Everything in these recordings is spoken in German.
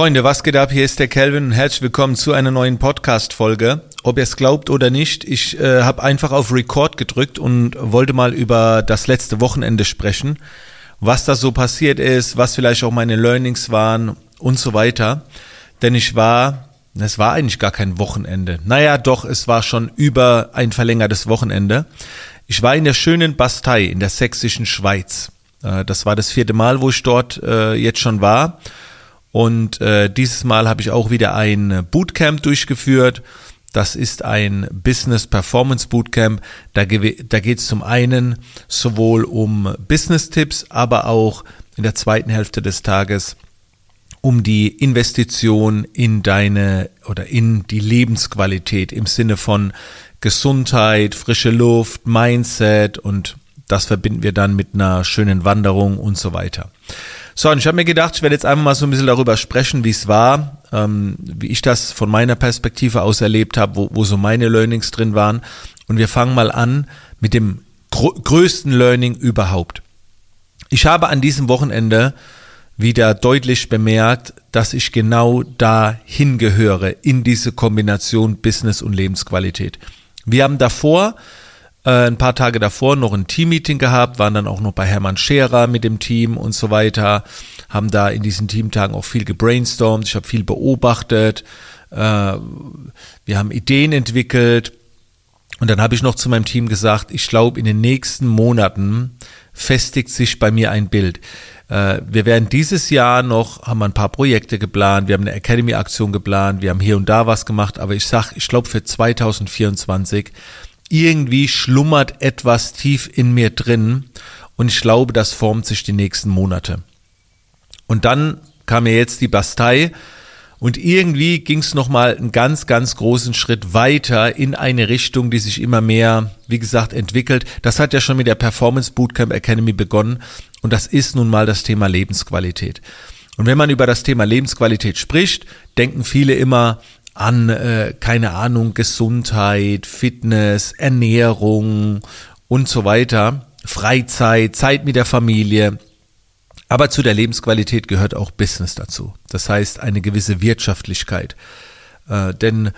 Freunde, was geht ab? Hier ist der Kelvin und herzlich willkommen zu einer neuen Podcast-Folge. Ob ihr es glaubt oder nicht, ich äh, habe einfach auf Record gedrückt und wollte mal über das letzte Wochenende sprechen, was da so passiert ist, was vielleicht auch meine Learnings waren und so weiter. Denn ich war, es war eigentlich gar kein Wochenende. Naja, doch, es war schon über ein verlängertes Wochenende. Ich war in der schönen Bastei in der sächsischen Schweiz. Äh, das war das vierte Mal, wo ich dort äh, jetzt schon war. Und äh, dieses Mal habe ich auch wieder ein Bootcamp durchgeführt. Das ist ein Business Performance Bootcamp. Da, da geht es zum einen sowohl um Business-Tipps, aber auch in der zweiten Hälfte des Tages um die Investition in deine oder in die Lebensqualität im Sinne von Gesundheit, frische Luft, Mindset und das verbinden wir dann mit einer schönen Wanderung und so weiter. So, und ich habe mir gedacht, ich werde jetzt einfach mal so ein bisschen darüber sprechen, wie es war, ähm, wie ich das von meiner Perspektive aus erlebt habe, wo, wo so meine Learnings drin waren. Und wir fangen mal an mit dem größten Learning überhaupt. Ich habe an diesem Wochenende wieder deutlich bemerkt, dass ich genau da hingehöre in diese Kombination Business und Lebensqualität. Wir haben davor äh, ein paar Tage davor noch ein Teammeeting gehabt, waren dann auch noch bei Hermann Scherer mit dem Team und so weiter, haben da in diesen Teamtagen auch viel gebrainstormt, ich habe viel beobachtet, äh, wir haben Ideen entwickelt und dann habe ich noch zu meinem Team gesagt, ich glaube, in den nächsten Monaten festigt sich bei mir ein Bild. Äh, wir werden dieses Jahr noch, haben ein paar Projekte geplant, wir haben eine Academy-Aktion geplant, wir haben hier und da was gemacht, aber ich sag, ich glaube für 2024 irgendwie schlummert etwas tief in mir drin und ich glaube, das formt sich die nächsten Monate. Und dann kam mir jetzt die Bastei und irgendwie ging es nochmal einen ganz, ganz großen Schritt weiter in eine Richtung, die sich immer mehr, wie gesagt, entwickelt. Das hat ja schon mit der Performance Bootcamp Academy begonnen und das ist nun mal das Thema Lebensqualität. Und wenn man über das Thema Lebensqualität spricht, denken viele immer, an, äh, keine Ahnung, Gesundheit, Fitness, Ernährung und so weiter, Freizeit, Zeit mit der Familie. Aber zu der Lebensqualität gehört auch Business dazu. Das heißt eine gewisse Wirtschaftlichkeit. Äh, denn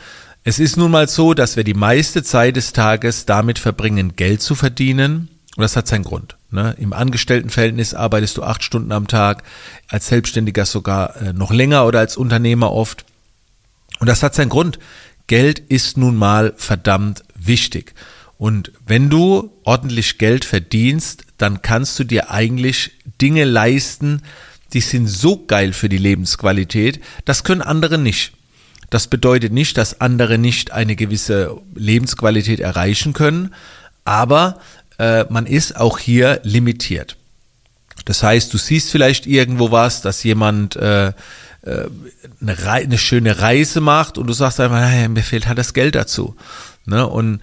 es ist nun mal so, dass wir die meiste Zeit des Tages damit verbringen, Geld zu verdienen. Und das hat seinen Grund. Ne? Im Angestelltenverhältnis arbeitest du acht Stunden am Tag, als Selbstständiger sogar äh, noch länger oder als Unternehmer oft. Und das hat seinen Grund. Geld ist nun mal verdammt wichtig. Und wenn du ordentlich Geld verdienst, dann kannst du dir eigentlich Dinge leisten, die sind so geil für die Lebensqualität, das können andere nicht. Das bedeutet nicht, dass andere nicht eine gewisse Lebensqualität erreichen können, aber äh, man ist auch hier limitiert. Das heißt, du siehst vielleicht irgendwo was, dass jemand äh, äh, eine, eine schöne Reise macht und du sagst einfach, naja, mir fehlt halt das Geld dazu. Ne? Und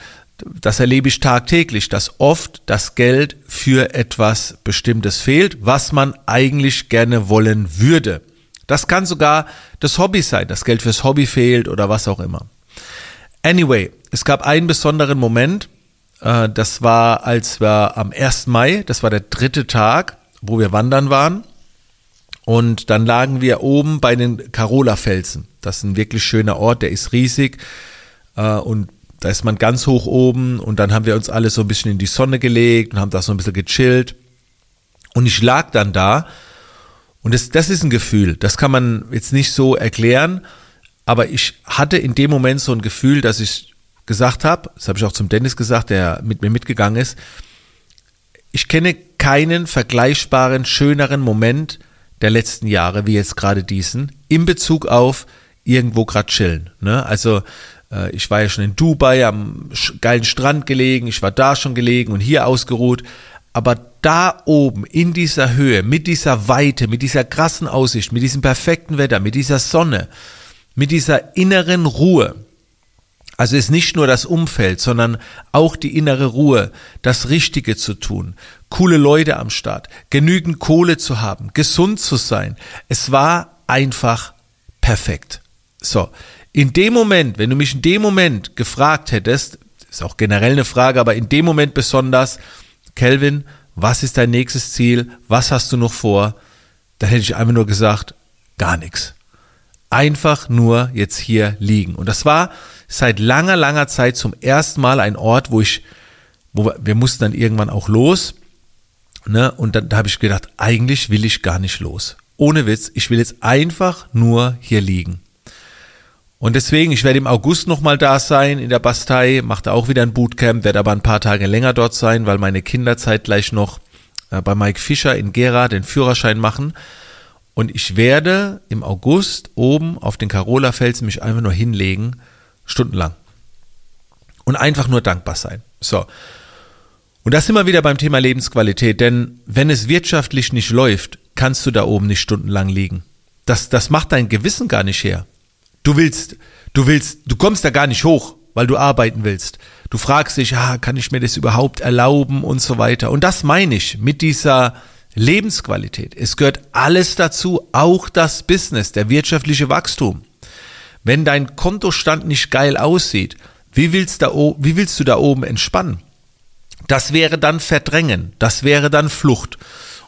das erlebe ich tagtäglich, dass oft das Geld für etwas Bestimmtes fehlt, was man eigentlich gerne wollen würde. Das kann sogar das Hobby sein, das Geld fürs Hobby fehlt oder was auch immer. Anyway, es gab einen besonderen Moment, äh, das war, als wir am 1. Mai, das war der dritte Tag, wo wir wandern waren. Und dann lagen wir oben bei den Carola-Felsen. Das ist ein wirklich schöner Ort, der ist riesig. Äh, und da ist man ganz hoch oben. Und dann haben wir uns alle so ein bisschen in die Sonne gelegt und haben da so ein bisschen gechillt. Und ich lag dann da. Und das, das ist ein Gefühl. Das kann man jetzt nicht so erklären. Aber ich hatte in dem Moment so ein Gefühl, dass ich gesagt habe, das habe ich auch zum Dennis gesagt, der mit mir mitgegangen ist, ich kenne keinen vergleichbaren, schöneren Moment, der letzten Jahre, wie jetzt gerade diesen, in Bezug auf irgendwo gerade chillen. Ne? Also äh, ich war ja schon in Dubai am geilen Strand gelegen, ich war da schon gelegen und hier ausgeruht, aber da oben in dieser Höhe, mit dieser Weite, mit dieser krassen Aussicht, mit diesem perfekten Wetter, mit dieser Sonne, mit dieser inneren Ruhe, also ist nicht nur das Umfeld, sondern auch die innere Ruhe, das Richtige zu tun, coole Leute am Start, genügend Kohle zu haben, gesund zu sein. Es war einfach perfekt. So, in dem Moment, wenn du mich in dem Moment gefragt hättest, ist auch generell eine Frage, aber in dem Moment besonders, Kelvin, was ist dein nächstes Ziel? Was hast du noch vor? Dann hätte ich einfach nur gesagt, gar nichts. Einfach nur jetzt hier liegen. Und das war seit langer, langer Zeit zum ersten Mal ein Ort, wo ich, wo wir, mussten dann irgendwann auch los. Ne? Und dann da habe ich gedacht, eigentlich will ich gar nicht los. Ohne Witz, ich will jetzt einfach nur hier liegen. Und deswegen, ich werde im August nochmal da sein in der Bastei, mache da auch wieder ein Bootcamp, werde aber ein paar Tage länger dort sein, weil meine Kinder zeitgleich noch äh, bei Mike Fischer in Gera den Führerschein machen. Und ich werde im August oben auf den Carola Felsen mich einfach nur hinlegen, stundenlang. Und einfach nur dankbar sein. So. Und das sind wir wieder beim Thema Lebensqualität, denn wenn es wirtschaftlich nicht läuft, kannst du da oben nicht stundenlang liegen. Das, das macht dein Gewissen gar nicht her. Du willst, du willst, du kommst da gar nicht hoch, weil du arbeiten willst. Du fragst dich, ah, kann ich mir das überhaupt erlauben und so weiter. Und das meine ich mit dieser Lebensqualität. Es gehört alles dazu, auch das Business, der wirtschaftliche Wachstum. Wenn dein Kontostand nicht geil aussieht, wie willst, da, wie willst du da oben entspannen? Das wäre dann Verdrängen, das wäre dann Flucht.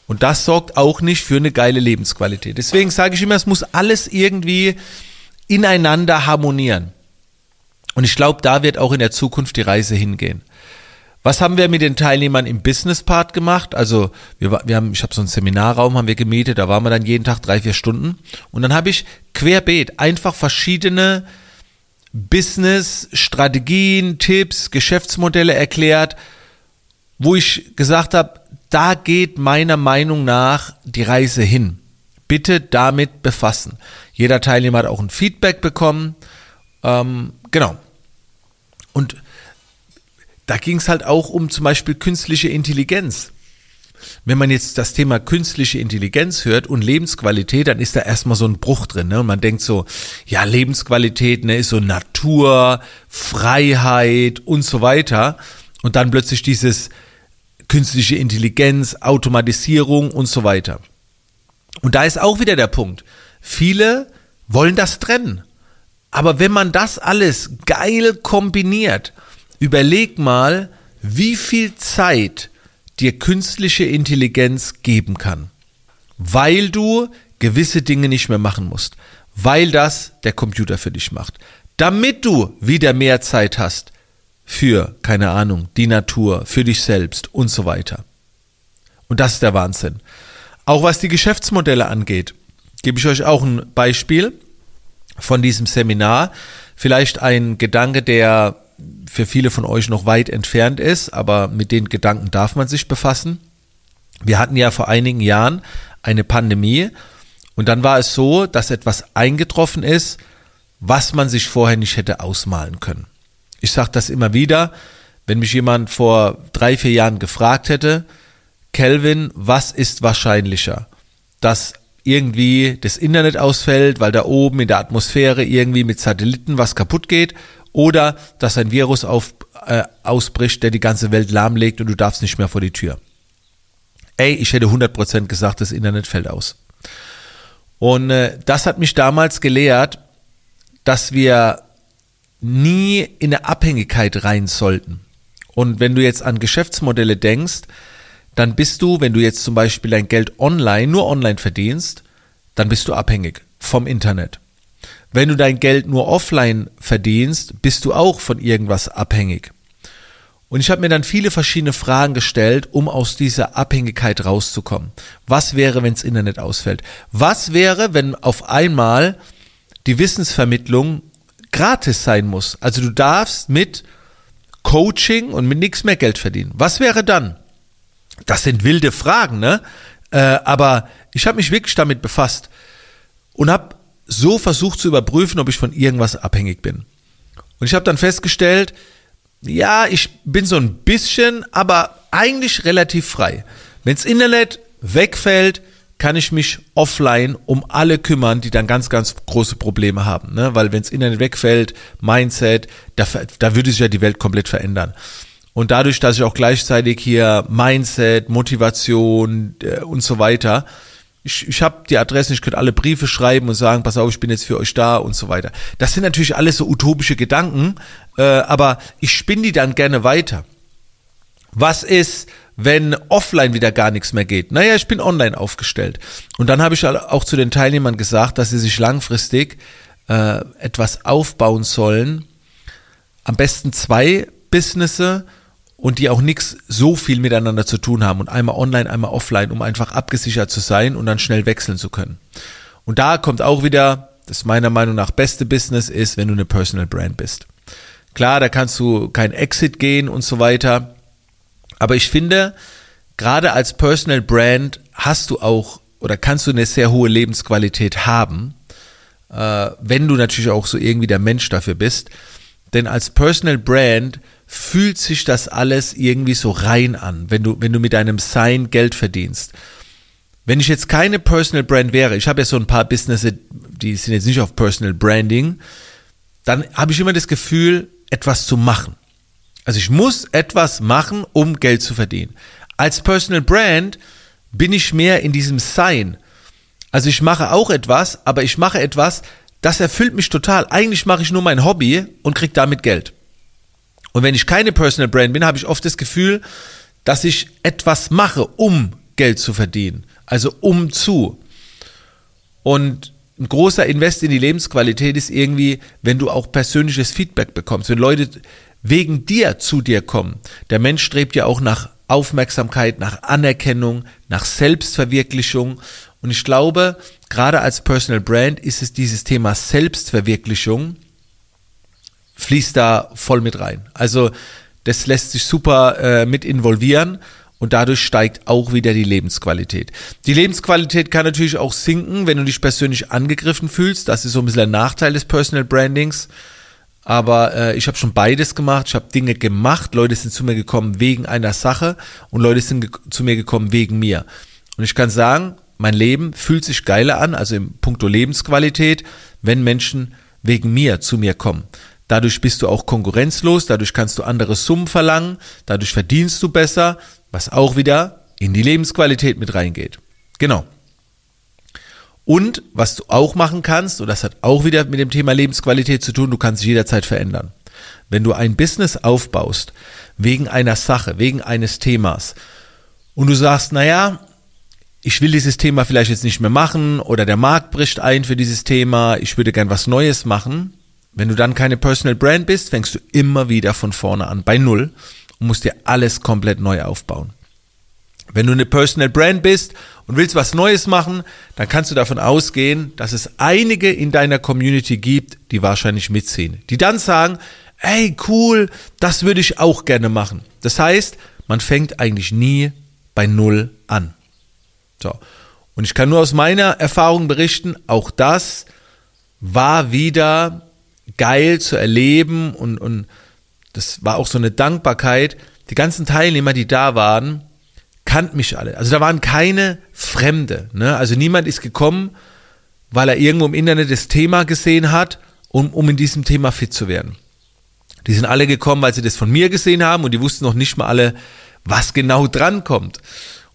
Und das sorgt auch nicht für eine geile Lebensqualität. Deswegen sage ich immer, es muss alles irgendwie ineinander harmonieren. Und ich glaube, da wird auch in der Zukunft die Reise hingehen. Was haben wir mit den Teilnehmern im Business Part gemacht? Also wir, wir haben, ich habe so einen Seminarraum haben wir gemietet, da waren wir dann jeden Tag drei vier Stunden und dann habe ich querbeet einfach verschiedene Business Strategien, Tipps, Geschäftsmodelle erklärt, wo ich gesagt habe, da geht meiner Meinung nach die Reise hin bitte damit befassen. Jeder Teilnehmer hat auch ein Feedback bekommen. Ähm, genau. Und da ging es halt auch um zum Beispiel künstliche Intelligenz. Wenn man jetzt das Thema künstliche Intelligenz hört und Lebensqualität, dann ist da erstmal so ein Bruch drin. Ne? Und man denkt so, ja, Lebensqualität ne, ist so Natur, Freiheit und so weiter. Und dann plötzlich dieses künstliche Intelligenz, Automatisierung und so weiter. Und da ist auch wieder der Punkt. Viele wollen das trennen. Aber wenn man das alles geil kombiniert, überleg mal, wie viel Zeit dir künstliche Intelligenz geben kann. Weil du gewisse Dinge nicht mehr machen musst. Weil das der Computer für dich macht. Damit du wieder mehr Zeit hast für, keine Ahnung, die Natur, für dich selbst und so weiter. Und das ist der Wahnsinn. Auch was die Geschäftsmodelle angeht, gebe ich euch auch ein Beispiel von diesem Seminar. Vielleicht ein Gedanke, der für viele von euch noch weit entfernt ist, aber mit den Gedanken darf man sich befassen. Wir hatten ja vor einigen Jahren eine Pandemie und dann war es so, dass etwas eingetroffen ist, was man sich vorher nicht hätte ausmalen können. Ich sage das immer wieder, wenn mich jemand vor drei, vier Jahren gefragt hätte, Kelvin, was ist wahrscheinlicher? Dass irgendwie das Internet ausfällt, weil da oben in der Atmosphäre irgendwie mit Satelliten was kaputt geht, oder dass ein Virus auf, äh, ausbricht, der die ganze Welt lahmlegt und du darfst nicht mehr vor die Tür. Ey, ich hätte 100% gesagt, das Internet fällt aus. Und äh, das hat mich damals gelehrt, dass wir nie in eine Abhängigkeit rein sollten. Und wenn du jetzt an Geschäftsmodelle denkst, dann bist du, wenn du jetzt zum Beispiel dein Geld online, nur online verdienst, dann bist du abhängig vom Internet. Wenn du dein Geld nur offline verdienst, bist du auch von irgendwas abhängig. Und ich habe mir dann viele verschiedene Fragen gestellt, um aus dieser Abhängigkeit rauszukommen. Was wäre, wenn das Internet ausfällt? Was wäre, wenn auf einmal die Wissensvermittlung gratis sein muss? Also du darfst mit Coaching und mit nichts mehr Geld verdienen. Was wäre dann? Das sind wilde Fragen, ne? Äh, aber ich habe mich wirklich damit befasst und habe so versucht zu überprüfen, ob ich von irgendwas abhängig bin. Und ich habe dann festgestellt, ja, ich bin so ein bisschen, aber eigentlich relativ frei. Wenns Internet wegfällt, kann ich mich offline um alle kümmern, die dann ganz, ganz große Probleme haben. Ne? Weil wenns Internet wegfällt, Mindset, da, da würde sich ja die Welt komplett verändern. Und dadurch, dass ich auch gleichzeitig hier Mindset, Motivation äh, und so weiter, ich, ich habe die Adressen, ich könnte alle Briefe schreiben und sagen, pass auf, ich bin jetzt für euch da und so weiter. Das sind natürlich alles so utopische Gedanken, äh, aber ich spinne die dann gerne weiter. Was ist, wenn offline wieder gar nichts mehr geht? Naja, ich bin online aufgestellt. Und dann habe ich auch zu den Teilnehmern gesagt, dass sie sich langfristig äh, etwas aufbauen sollen. Am besten zwei Businesse und die auch nichts so viel miteinander zu tun haben und einmal online, einmal offline, um einfach abgesichert zu sein und dann schnell wechseln zu können. Und da kommt auch wieder, das meiner Meinung nach beste Business ist, wenn du eine Personal Brand bist. Klar, da kannst du kein Exit gehen und so weiter. Aber ich finde, gerade als Personal Brand hast du auch oder kannst du eine sehr hohe Lebensqualität haben, äh, wenn du natürlich auch so irgendwie der Mensch dafür bist. Denn als Personal Brand fühlt sich das alles irgendwie so rein an, wenn du, wenn du mit deinem Sein Geld verdienst. Wenn ich jetzt keine Personal Brand wäre, ich habe ja so ein paar Businesses, die sind jetzt nicht auf Personal Branding, dann habe ich immer das Gefühl, etwas zu machen. Also ich muss etwas machen, um Geld zu verdienen. Als Personal Brand bin ich mehr in diesem Sein. Also ich mache auch etwas, aber ich mache etwas, das erfüllt mich total. Eigentlich mache ich nur mein Hobby und kriege damit Geld. Und wenn ich keine Personal Brand bin, habe ich oft das Gefühl, dass ich etwas mache, um Geld zu verdienen. Also um zu. Und ein großer Invest in die Lebensqualität ist irgendwie, wenn du auch persönliches Feedback bekommst, wenn Leute wegen dir zu dir kommen. Der Mensch strebt ja auch nach Aufmerksamkeit, nach Anerkennung, nach Selbstverwirklichung. Und ich glaube, gerade als Personal Brand ist es dieses Thema Selbstverwirklichung, fließt da voll mit rein. Also das lässt sich super äh, mit involvieren und dadurch steigt auch wieder die Lebensqualität. Die Lebensqualität kann natürlich auch sinken, wenn du dich persönlich angegriffen fühlst. Das ist so ein bisschen ein Nachteil des Personal Brandings. Aber äh, ich habe schon beides gemacht. Ich habe Dinge gemacht. Leute sind zu mir gekommen wegen einer Sache und Leute sind zu mir gekommen wegen mir. Und ich kann sagen, mein Leben fühlt sich geiler an, also im Punkto Lebensqualität, wenn Menschen wegen mir zu mir kommen. Dadurch bist du auch konkurrenzlos, dadurch kannst du andere Summen verlangen, dadurch verdienst du besser, was auch wieder in die Lebensqualität mit reingeht. Genau. Und was du auch machen kannst, und das hat auch wieder mit dem Thema Lebensqualität zu tun, du kannst dich jederzeit verändern. Wenn du ein Business aufbaust, wegen einer Sache, wegen eines Themas, und du sagst, naja, ich will dieses Thema vielleicht jetzt nicht mehr machen oder der Markt bricht ein für dieses Thema, ich würde gern was Neues machen, wenn du dann keine Personal Brand bist, fängst du immer wieder von vorne an, bei Null und musst dir alles komplett neu aufbauen. Wenn du eine Personal Brand bist und willst was Neues machen, dann kannst du davon ausgehen, dass es einige in deiner Community gibt, die wahrscheinlich mitziehen. Die dann sagen, ey, cool, das würde ich auch gerne machen. Das heißt, man fängt eigentlich nie bei Null an. So. Und ich kann nur aus meiner Erfahrung berichten, auch das war wieder geil zu erleben und, und das war auch so eine Dankbarkeit. Die ganzen Teilnehmer, die da waren, kannten mich alle. Also da waren keine Fremde. Ne? Also niemand ist gekommen, weil er irgendwo im Internet das Thema gesehen hat, um, um in diesem Thema fit zu werden. Die sind alle gekommen, weil sie das von mir gesehen haben und die wussten noch nicht mal alle, was genau dran kommt.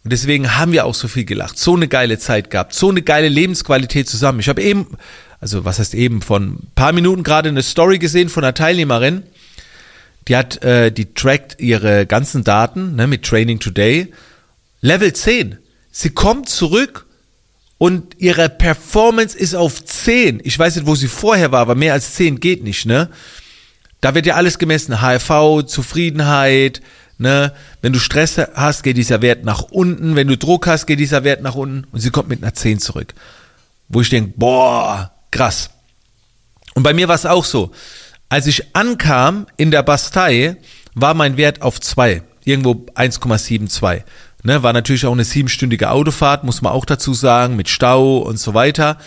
Und deswegen haben wir auch so viel gelacht, so eine geile Zeit gehabt, so eine geile Lebensqualität zusammen. Ich habe eben also was heißt eben, von ein paar Minuten gerade eine Story gesehen von einer Teilnehmerin, die hat, äh, die trackt ihre ganzen Daten ne, mit Training Today. Level 10. Sie kommt zurück und ihre Performance ist auf 10. Ich weiß nicht, wo sie vorher war, aber mehr als 10 geht nicht, ne? Da wird ja alles gemessen. HRV, Zufriedenheit, ne? Wenn du Stress hast, geht dieser Wert nach unten. Wenn du Druck hast, geht dieser Wert nach unten. Und sie kommt mit einer 10 zurück. Wo ich denke, boah, krass. Und bei mir war es auch so. Als ich ankam in der Bastei, war mein Wert auf zwei, irgendwo 1,72. Ne, war natürlich auch eine siebenstündige Autofahrt, muss man auch dazu sagen, mit Stau und so weiter.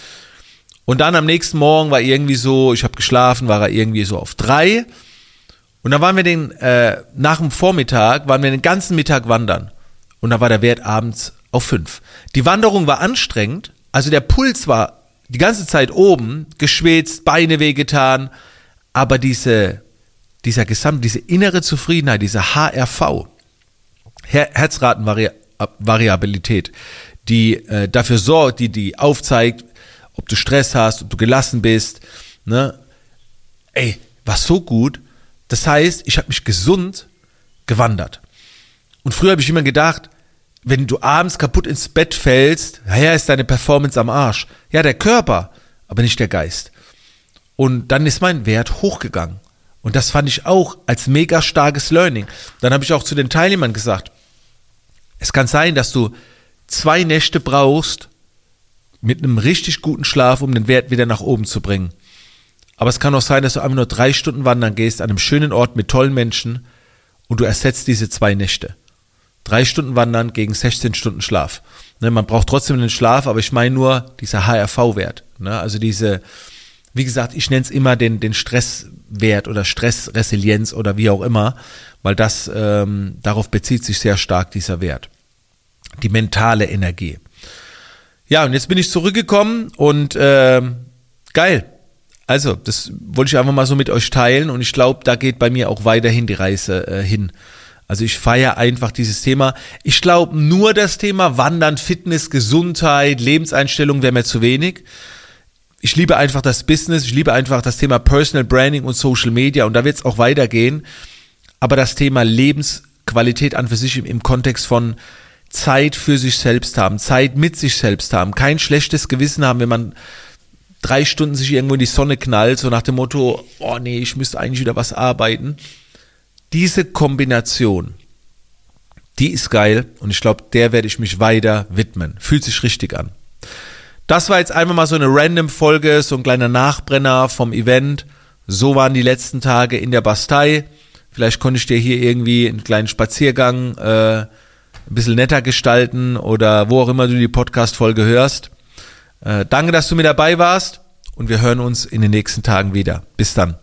Und dann am nächsten Morgen war irgendwie so, ich habe geschlafen, war er irgendwie so auf drei. Und dann waren wir den, äh, nach dem Vormittag, waren wir den ganzen Mittag wandern. Und da war der Wert abends auf fünf. Die Wanderung war anstrengend, also der Puls war die ganze Zeit oben, geschwitzt, Beine wehgetan, aber diese, dieser Gesamt, diese innere Zufriedenheit, diese HRV, Her Herzratenvariabilität, die äh, dafür sorgt, die, die aufzeigt, ob du Stress hast, ob du gelassen bist, ne? Ey, war so gut. Das heißt, ich habe mich gesund gewandert. Und früher habe ich immer gedacht, wenn du abends kaputt ins Bett fällst, naja, ist deine Performance am Arsch. Ja, der Körper, aber nicht der Geist. Und dann ist mein Wert hochgegangen. Und das fand ich auch als mega starkes Learning. Dann habe ich auch zu den Teilnehmern gesagt, es kann sein, dass du zwei Nächte brauchst mit einem richtig guten Schlaf, um den Wert wieder nach oben zu bringen. Aber es kann auch sein, dass du einfach nur drei Stunden wandern gehst an einem schönen Ort mit tollen Menschen und du ersetzt diese zwei Nächte. Drei Stunden wandern gegen 16 Stunden Schlaf. Ne, man braucht trotzdem den Schlaf, aber ich meine nur dieser HRV-Wert. Ne, also diese, wie gesagt, ich nenne es immer den, den Stresswert oder Stressresilienz oder wie auch immer, weil das ähm, darauf bezieht sich sehr stark dieser Wert. Die mentale Energie. Ja, und jetzt bin ich zurückgekommen und äh, geil. Also, das wollte ich einfach mal so mit euch teilen und ich glaube, da geht bei mir auch weiterhin die Reise äh, hin. Also ich feiere einfach dieses Thema. Ich glaube, nur das Thema Wandern, Fitness, Gesundheit, Lebenseinstellung wäre mir zu wenig. Ich liebe einfach das Business, ich liebe einfach das Thema Personal Branding und Social Media und da wird es auch weitergehen. Aber das Thema Lebensqualität an für sich im, im Kontext von Zeit für sich selbst haben, Zeit mit sich selbst haben, kein schlechtes Gewissen haben, wenn man drei Stunden sich irgendwo in die Sonne knallt, so nach dem Motto, oh nee, ich müsste eigentlich wieder was arbeiten diese Kombination, die ist geil und ich glaube, der werde ich mich weiter widmen. Fühlt sich richtig an. Das war jetzt einfach mal so eine random Folge, so ein kleiner Nachbrenner vom Event. So waren die letzten Tage in der Bastei. Vielleicht konnte ich dir hier irgendwie einen kleinen Spaziergang äh, ein bisschen netter gestalten oder wo auch immer du die Podcast-Folge hörst. Äh, danke, dass du mit dabei warst und wir hören uns in den nächsten Tagen wieder. Bis dann.